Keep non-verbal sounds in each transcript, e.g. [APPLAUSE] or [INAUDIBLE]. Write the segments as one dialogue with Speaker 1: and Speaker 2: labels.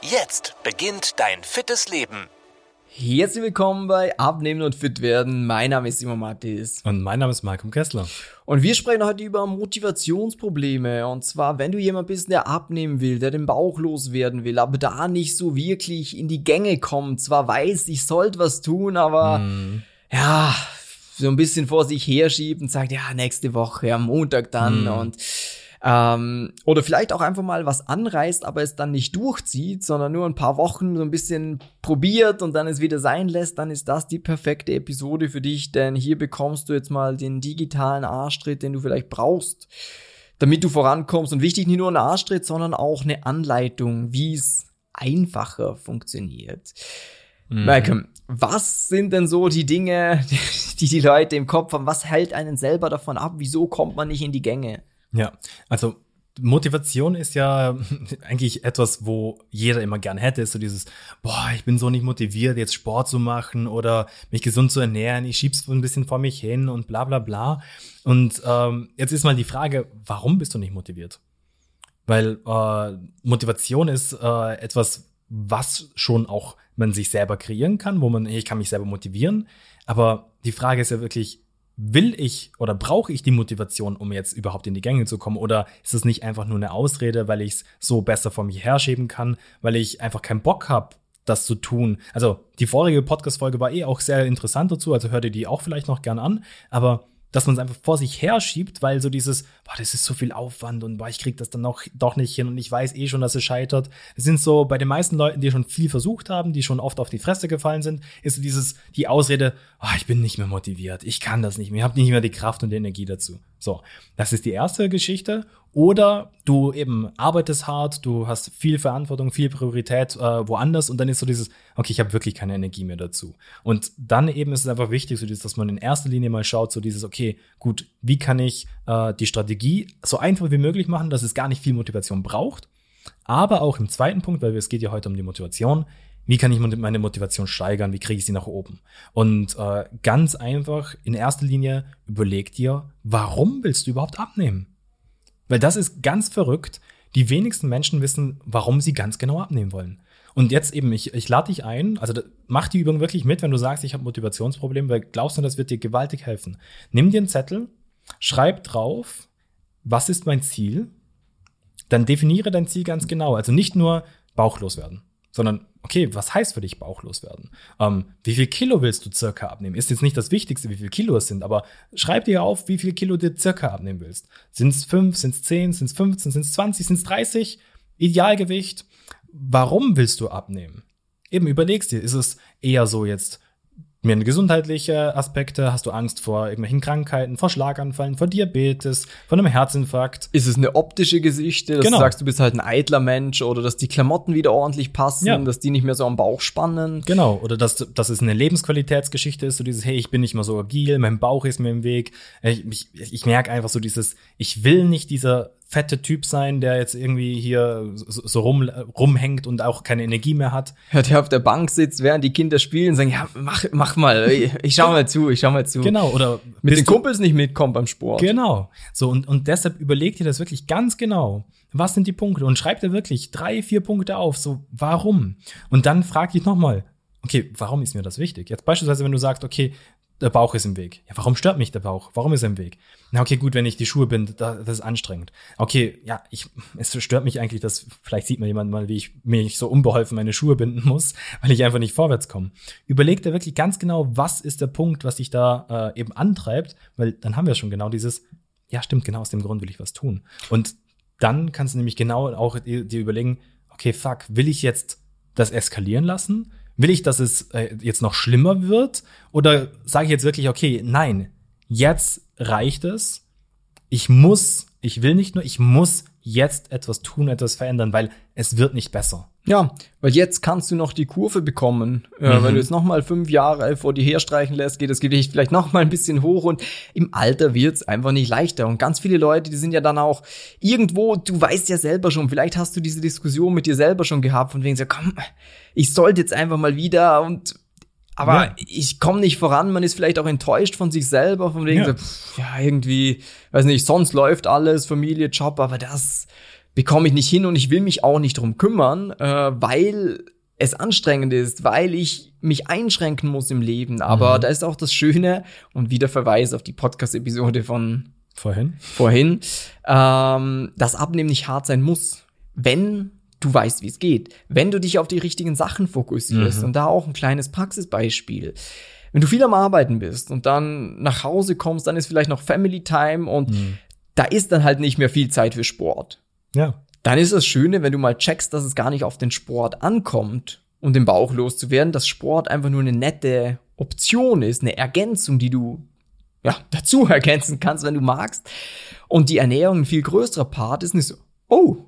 Speaker 1: Jetzt beginnt dein fittes Leben.
Speaker 2: Herzlich willkommen bei Abnehmen und Fit werden. Mein Name ist Simon Mattis.
Speaker 3: Und mein Name ist Malcolm Kessler.
Speaker 2: Und wir sprechen heute über Motivationsprobleme. Und zwar, wenn du jemand bist, der abnehmen will, der den Bauch loswerden will, aber da nicht so wirklich in die Gänge kommt. Zwar weiß, ich sollte was tun, aber mm. ja, so ein bisschen vor sich herschiebt und sagt, ja, nächste Woche, am Montag dann. Mm. Und ähm, oder vielleicht auch einfach mal was anreißt, aber es dann nicht durchzieht, sondern nur ein paar Wochen so ein bisschen probiert und dann es wieder sein lässt, dann ist das die perfekte Episode für dich, denn hier bekommst du jetzt mal den digitalen Arschtritt, den du vielleicht brauchst, damit du vorankommst. Und wichtig, nicht nur ein Arschtritt, sondern auch eine Anleitung, wie es einfacher funktioniert. Mhm. Malcolm, was sind denn so die Dinge, [LAUGHS] die die Leute im Kopf haben? Was hält einen selber davon ab? Wieso kommt man nicht in die Gänge?
Speaker 3: Ja, also Motivation ist ja [LAUGHS] eigentlich etwas, wo jeder immer gern hätte, ist so dieses, boah, ich bin so nicht motiviert, jetzt Sport zu machen oder mich gesund zu ernähren, ich schieb's ein bisschen vor mich hin und bla bla bla. Und ähm, jetzt ist mal die Frage, warum bist du nicht motiviert? Weil äh, Motivation ist äh, etwas, was schon auch man sich selber kreieren kann, wo man, ich kann mich selber motivieren. Aber die Frage ist ja wirklich, will ich oder brauche ich die Motivation, um jetzt überhaupt in die Gänge zu kommen? Oder ist es nicht einfach nur eine Ausrede, weil ich es so besser vor mir herschieben kann, weil ich einfach keinen Bock habe, das zu tun? Also die vorige Podcast-Folge war eh auch sehr interessant dazu, also hört ihr die auch vielleicht noch gern an. Aber dass man es einfach vor sich her schiebt, weil so dieses, boah, das ist so viel Aufwand und boah, ich krieg das dann auch doch nicht hin und ich weiß eh schon, dass es scheitert. Das sind so bei den meisten Leuten, die schon viel versucht haben, die schon oft auf die Fresse gefallen sind, ist so dieses, die Ausrede, oh, ich bin nicht mehr motiviert, ich kann das nicht mehr, ich habe nicht mehr die Kraft und die Energie dazu. So, das ist die erste Geschichte. Oder du eben arbeitest hart, du hast viel Verantwortung, viel Priorität äh, woanders und dann ist so dieses, okay, ich habe wirklich keine Energie mehr dazu. Und dann eben ist es einfach wichtig, so dieses, dass man in erster Linie mal schaut, so dieses, okay, gut, wie kann ich äh, die Strategie so einfach wie möglich machen, dass es gar nicht viel Motivation braucht. Aber auch im zweiten Punkt, weil es geht ja heute um die Motivation, wie kann ich meine Motivation steigern? Wie kriege ich sie nach oben? Und äh, ganz einfach, in erster Linie, überleg dir, warum willst du überhaupt abnehmen? Weil das ist ganz verrückt. Die wenigsten Menschen wissen, warum sie ganz genau abnehmen wollen. Und jetzt eben, ich, ich lade dich ein, also mach die Übung wirklich mit, wenn du sagst, ich habe Motivationsprobleme, weil glaubst du, das wird dir gewaltig helfen. Nimm dir einen Zettel, schreib drauf, was ist mein Ziel? Dann definiere dein Ziel ganz genau. Also nicht nur bauchlos werden sondern okay, was heißt für dich bauchlos werden? Ähm, wie viel Kilo willst du circa abnehmen? Ist jetzt nicht das Wichtigste, wie viel Kilo es sind, aber schreib dir auf, wie viel Kilo du circa abnehmen willst. Sind es fünf, sind es zehn, sind es 15, sind es 20, sind es 30? Idealgewicht. Warum willst du abnehmen? Eben überlegst dir, ist es eher so jetzt mehr gesundheitliche Aspekte? Hast du Angst vor irgendwelchen Krankheiten, vor Schlaganfallen, vor Diabetes, vor einem Herzinfarkt?
Speaker 2: Ist es eine optische Geschichte, dass genau. du sagst, du bist halt ein eitler Mensch oder dass die Klamotten wieder ordentlich passen, ja. dass die nicht mehr so am Bauch spannen?
Speaker 3: Genau, oder dass, dass es eine Lebensqualitätsgeschichte ist, so dieses, hey, ich bin nicht mehr so agil, mein Bauch ist mir im Weg. Ich, ich, ich merke einfach so dieses, ich will nicht dieser fette Typ sein, der jetzt irgendwie hier so, so rum, rumhängt und auch keine Energie mehr hat.
Speaker 2: Ja, der auf der Bank sitzt, während die Kinder spielen, und sagen, ja, mach, mach mal, ich schau mal zu, ich schau mal zu.
Speaker 3: Genau, oder
Speaker 2: mit den Kumpels nicht mitkommt beim Sport.
Speaker 3: Genau. So, und, und deshalb überleg dir das wirklich ganz genau. Was sind die Punkte? Und schreib dir wirklich drei, vier Punkte auf. So, warum? Und dann frag dich nochmal, okay, warum ist mir das wichtig? Jetzt beispielsweise, wenn du sagst, okay, der Bauch ist im Weg. Ja, warum stört mich der Bauch? Warum ist er im Weg? Na, okay, gut, wenn ich die Schuhe bin, das, das ist anstrengend. Okay, ja, ich, es stört mich eigentlich, dass vielleicht sieht man jemand mal, wie ich mich so unbeholfen meine Schuhe binden muss, [LAUGHS] weil ich einfach nicht vorwärts komme. Überleg dir wirklich ganz genau, was ist der Punkt, was dich da äh, eben antreibt, weil dann haben wir schon genau dieses, ja, stimmt, genau aus dem Grund will ich was tun. Und dann kannst du nämlich genau auch dir überlegen, okay, fuck, will ich jetzt das eskalieren lassen? Will ich, dass es äh, jetzt noch schlimmer wird? Oder sage ich jetzt wirklich, okay, nein, jetzt reicht es. Ich muss, ich will nicht nur, ich muss jetzt etwas tun, etwas verändern, weil es wird nicht besser.
Speaker 2: Ja, weil jetzt kannst du noch die Kurve bekommen. Äh,
Speaker 3: Mhm.
Speaker 2: Wenn du jetzt nochmal fünf Jahre vor dir herstreichen lässt, geht das Gewicht vielleicht nochmal ein bisschen hoch und im Alter wird's einfach nicht leichter. Und ganz viele Leute, die sind ja dann auch irgendwo, du weißt ja selber schon, vielleicht hast du diese Diskussion mit dir selber schon gehabt, von wegen so, komm, ich sollte jetzt einfach mal wieder und aber
Speaker 3: Ja.
Speaker 2: ich komme nicht voran, man ist vielleicht auch enttäuscht von sich selber, von wegen
Speaker 3: Ja.
Speaker 2: so, pff, ja, irgendwie, weiß nicht, sonst läuft alles, Familie, Job, aber das bekomme ich nicht hin und ich will mich auch nicht drum kümmern, äh, weil es anstrengend ist, weil ich mich einschränken muss im Leben. Aber
Speaker 3: Mhm.
Speaker 2: da ist auch das Schöne und wieder Verweis auf die Podcast-Episode von
Speaker 3: Vorhin.
Speaker 2: vorhin, ähm, dass Abnehmen nicht hart sein muss, wenn du weißt, wie es geht. Wenn du dich auf die richtigen Sachen fokussierst.
Speaker 3: Mhm.
Speaker 2: Und da auch ein kleines Praxisbeispiel. Wenn du viel am Arbeiten bist und dann nach Hause kommst, dann ist vielleicht noch Family Time und
Speaker 3: Mhm.
Speaker 2: da ist dann halt nicht mehr viel Zeit für Sport.
Speaker 3: Ja.
Speaker 2: Dann ist das Schöne, wenn du mal checkst, dass es gar nicht auf den Sport ankommt, um den Bauch loszuwerden, dass Sport einfach nur eine nette Option ist, eine Ergänzung, die du ja, [LAUGHS] dazu ergänzen kannst, wenn du magst. Und die Ernährung ein viel größerer Part ist nicht so, oh,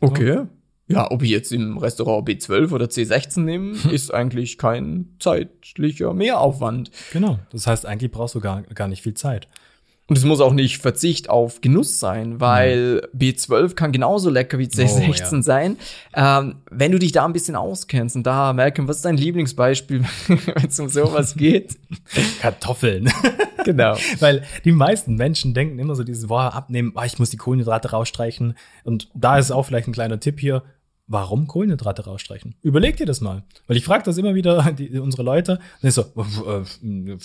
Speaker 2: okay. Ja, ob ich jetzt im Restaurant B12 oder C16 nehme, ist eigentlich kein zeitlicher Mehraufwand.
Speaker 3: Genau. Das heißt, eigentlich brauchst du gar, gar nicht viel Zeit.
Speaker 2: Und es muss auch nicht Verzicht auf Genuss sein, weil B12 kann genauso lecker wie C16
Speaker 3: Oh, ja.
Speaker 2: sein. Ähm, wenn du dich da ein bisschen auskennst und da, Malcolm, was ist dein Lieblingsbeispiel, [LAUGHS] wenn es um sowas [LAUGHS] geht?
Speaker 3: Kartoffeln. [LAUGHS]
Speaker 2: genau.
Speaker 3: Weil die meisten Menschen denken immer so dieses, boah, abnehmen, ah, ich muss die Kohlenhydrate rausstreichen. Und da ist auch vielleicht ein kleiner Tipp hier. Warum Kohlenhydrate rausstreichen? Überleg dir das mal. Weil ich frage das immer wieder [LAUGHS] die, unsere Leute. Und ich so, äh,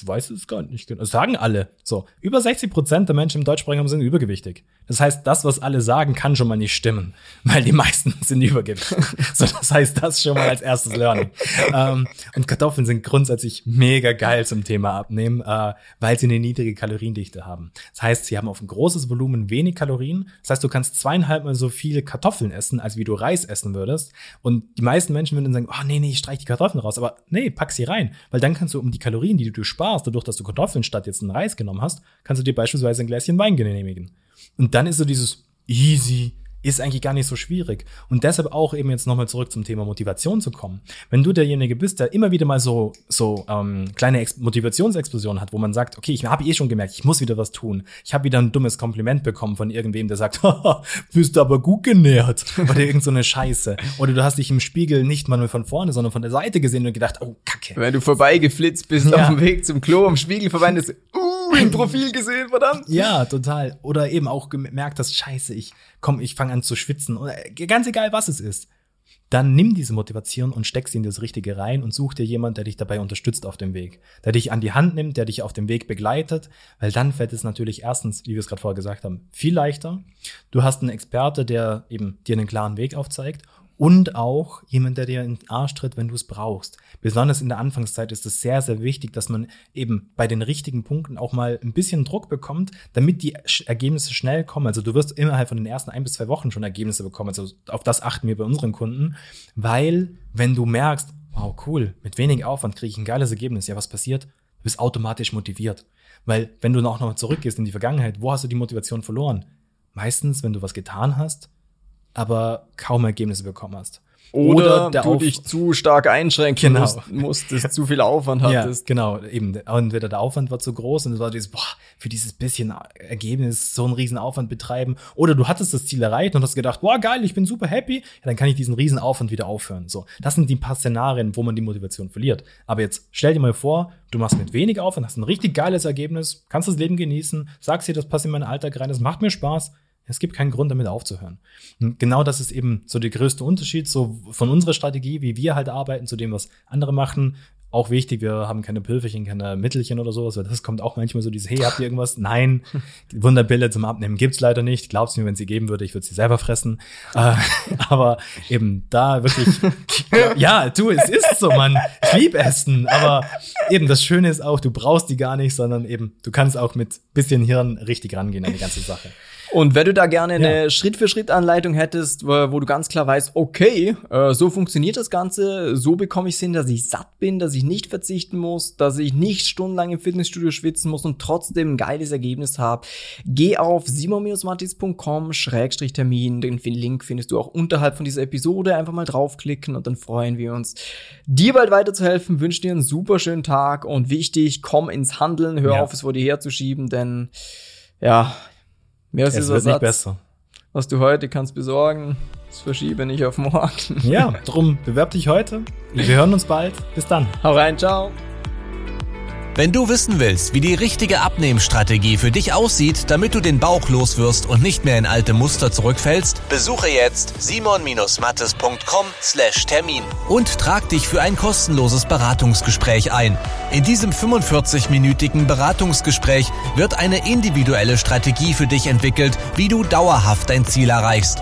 Speaker 3: weiß es gar nicht genau. Das sagen alle. So, über 60 Prozent der Menschen im deutschsprachigen Raum sind übergewichtig. Das heißt, das, was alle sagen, kann schon mal nicht stimmen. [LAUGHS] Weil die meisten [LAUGHS] sind übergewichtig. so, das heißt, das schon mal als erstes Learning. ähm, und Kartoffeln sind grundsätzlich mega geil zum Thema Abnehmen, äh, weil sie eine niedrige Kaloriendichte haben. Das heißt, sie haben auf ein großes Volumen wenig Kalorien. Das heißt, du kannst zweieinhalb Mal so viele Kartoffeln essen, als wie du Reis essen würdest. Und die meisten Menschen würden dann sagen, oh nee, nee, ich streich die Kartoffeln raus. Aber nee, pack sie rein. Weil dann kannst du um die Kalorien, die du sparst, dadurch, dass du Kartoffeln statt jetzt einen Reis genommen hast, kannst du dir beispielsweise ein Gläschen Wein genehmigen. Und dann ist so dieses easy, ist eigentlich gar nicht so schwierig. Und deshalb auch eben jetzt nochmal zurück zum Thema Motivation zu kommen. Wenn du derjenige bist, der immer wieder mal so, so ähm, kleine Ex Motivationsexplosionen hat, wo man sagt, okay, ich habe eh schon gemerkt, ich muss wieder was tun. Ich habe wieder ein dummes Kompliment bekommen von irgendwem, der sagt, [LAUGHS] bist aber gut genährt. Oder irgend so eine Scheiße. Oder du hast dich im Spiegel nicht mal nur von vorne, sondern von der Seite gesehen und gedacht, oh, kacke.
Speaker 2: Wenn du vorbeigeflitzt bist
Speaker 3: Ja.
Speaker 2: auf dem Weg zum Klo, am Spiegel vorbei, und ist, uh, im Profil gesehen, verdammt.
Speaker 3: Ja, total. Oder eben auch gemerkt hast, scheiße, ich komm, ich fange an zu schwitzen. Oder ganz egal, was es ist. Dann nimm diese Motivation und steck sie in das Richtige rein und such dir jemand, der dich dabei unterstützt auf dem Weg. Der dich an die Hand nimmt, der dich auf dem Weg begleitet, weil dann fällt es natürlich erstens, wie wir es gerade vorher gesagt haben, viel leichter. Du hast einen Experte, der eben dir einen klaren Weg aufzeigt und auch jemand, der dir in den Arsch tritt, wenn du es brauchst. Besonders in der Anfangszeit ist es sehr, sehr wichtig, dass man eben bei den richtigen Punkten auch mal ein bisschen Druck bekommt, damit die Ergebnisse schnell kommen. Also du wirst innerhalb von den ersten ein bis zwei Wochen schon Ergebnisse bekommen. Also auf das achten wir bei unseren Kunden, weil wenn du merkst, wow, cool, mit wenig Aufwand kriege ich ein geiles Ergebnis, ja, was passiert? Du bist automatisch motiviert. Weil wenn du auch noch zurückgehst in die Vergangenheit, wo hast du die Motivation verloren? Meistens, wenn du was getan hast, aber kaum Ergebnisse bekommen hast.
Speaker 2: Oder,
Speaker 3: der
Speaker 2: du
Speaker 3: Auf-
Speaker 2: dich zu stark einschränken
Speaker 3: Genau.
Speaker 2: musst, musstest, zu viel Aufwand [LAUGHS]
Speaker 3: Ja,
Speaker 2: hattest.
Speaker 3: genau. Eben, entweder der Aufwand war zu groß und es war dieses, boah, für dieses bisschen Ergebnis so einen riesen Aufwand betreiben. Oder du hattest das Ziel erreicht und hast gedacht, boah, geil, ich bin super happy. Ja, dann kann ich diesen riesen Aufwand wieder aufhören. So, das sind die paar Szenarien, wo man die Motivation verliert. Aber jetzt stell dir mal vor, du machst mit wenig Aufwand, hast ein richtig geiles Ergebnis, kannst das Leben genießen, sagst dir, das passt in meinen Alltag rein, das macht mir Spaß. Es gibt keinen Grund, damit aufzuhören. Und genau das ist eben so der größte Unterschied so von unserer Strategie, wie wir halt arbeiten, zu dem, was andere machen. Auch wichtig, wir haben keine Pülverchen, keine Mittelchen oder sowas, weil das kommt auch manchmal so dieses, hey, habt ihr irgendwas? Nein, [LAUGHS] die Wunderpille zum Abnehmen gibt's leider nicht. Glaubst mir, wenn sie geben würde, ich würde sie selber fressen. Äh, [LAUGHS] aber eben da wirklich, [LAUGHS] ja, du, es ist so, Mann. Ich lieb Essen, aber eben das Schöne ist auch, du brauchst die gar nicht, sondern eben, du kannst auch mit bisschen Hirn richtig rangehen an die ganze Sache.
Speaker 2: Und wenn du da gerne eine Schritt-für-Schritt-Anleitung hättest, wo, wo, du ganz klar weißt, okay, äh, so funktioniert das Ganze, so bekomme ich es hin, dass ich satt bin, dass ich nicht verzichten muss, dass ich nicht stundenlang im Fitnessstudio schwitzen muss und trotzdem ein geiles Ergebnis habe, geh auf simon-matis.com-termin. Den Link findest du auch unterhalb von dieser Episode. Einfach mal draufklicken und dann freuen wir uns, dir bald weiterzuhelfen. Wünsche dir einen super schönen Tag und wichtig, komm ins Handeln, hör ja. auf, es vor dir herzuschieben, denn ja,
Speaker 3: Mehr ist es wird nicht besser.
Speaker 2: Was du heute kannst besorgen, das verschiebe nicht auf morgen. [LAUGHS]
Speaker 3: Ja, drum bewerb dich heute. Wir hören uns bald. Bis dann.
Speaker 2: Hau rein, ciao.
Speaker 1: Wenn du wissen willst, wie die richtige Abnehmstrategie für dich aussieht, damit du den Bauch loswirst und nicht mehr in alte Muster zurückfällst, besuche jetzt simon-mattes.com/termin und trag dich für ein kostenloses Beratungsgespräch ein. In diesem 45-minütigen Beratungsgespräch wird eine individuelle Strategie für dich entwickelt, wie du dauerhaft dein Ziel erreichst.